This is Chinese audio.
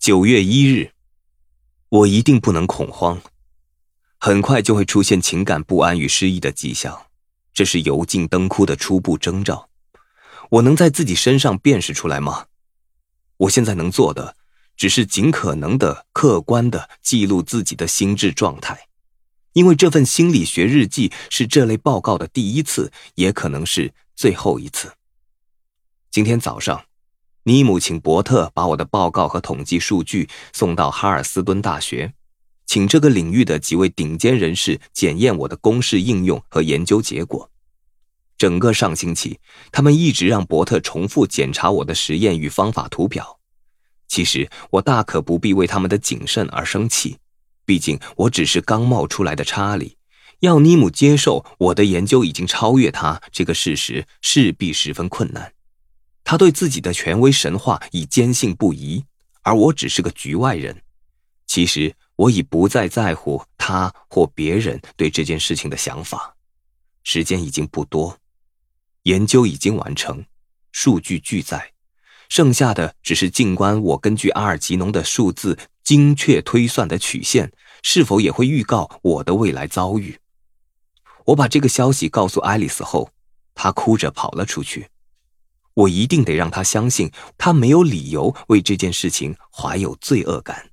九月一日，我一定不能恐慌，很快就会出现情感不安与失意的迹象，这是油尽灯枯的初步征兆。我能在自己身上辨识出来吗？我现在能做的，只是尽可能的客观的记录自己的心智状态，因为这份心理学日记是这类报告的第一次，也可能是最后一次。今天早上。尼姆请伯特把我的报告和统计数据送到哈尔斯敦大学，请这个领域的几位顶尖人士检验我的公式应用和研究结果。整个上星期，他们一直让伯特重复检查我的实验与方法图表。其实我大可不必为他们的谨慎而生气，毕竟我只是刚冒出来的查理，要尼姆接受我的研究已经超越他这个事实，势必十分困难。他对自己的权威神话已坚信不疑，而我只是个局外人。其实我已不再在乎他或别人对这件事情的想法。时间已经不多，研究已经完成，数据俱在，剩下的只是静观我根据阿尔吉农的数字精确推算的曲线是否也会预告我的未来遭遇。我把这个消息告诉爱丽丝后，她哭着跑了出去。我一定得让他相信，他没有理由为这件事情怀有罪恶感。